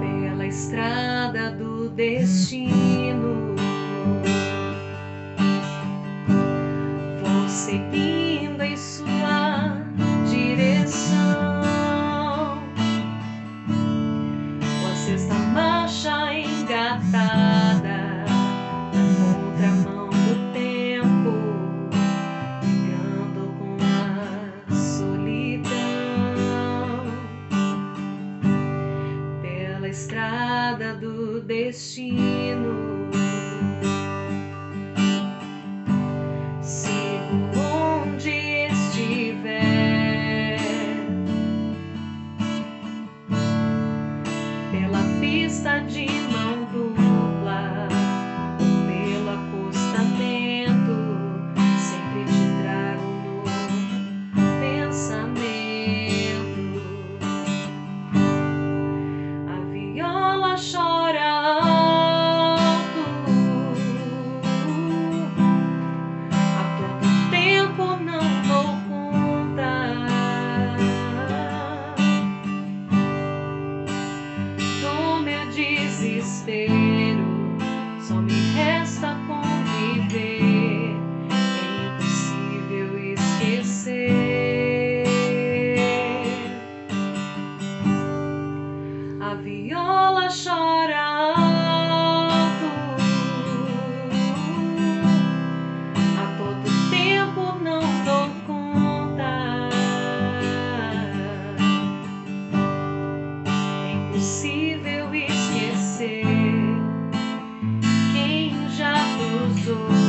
pela estrada do destino. Estrada do destino. Sigo onde estiver, pela pista de desespero, só me resta conviver. É impossível esquecer. A viola chora. so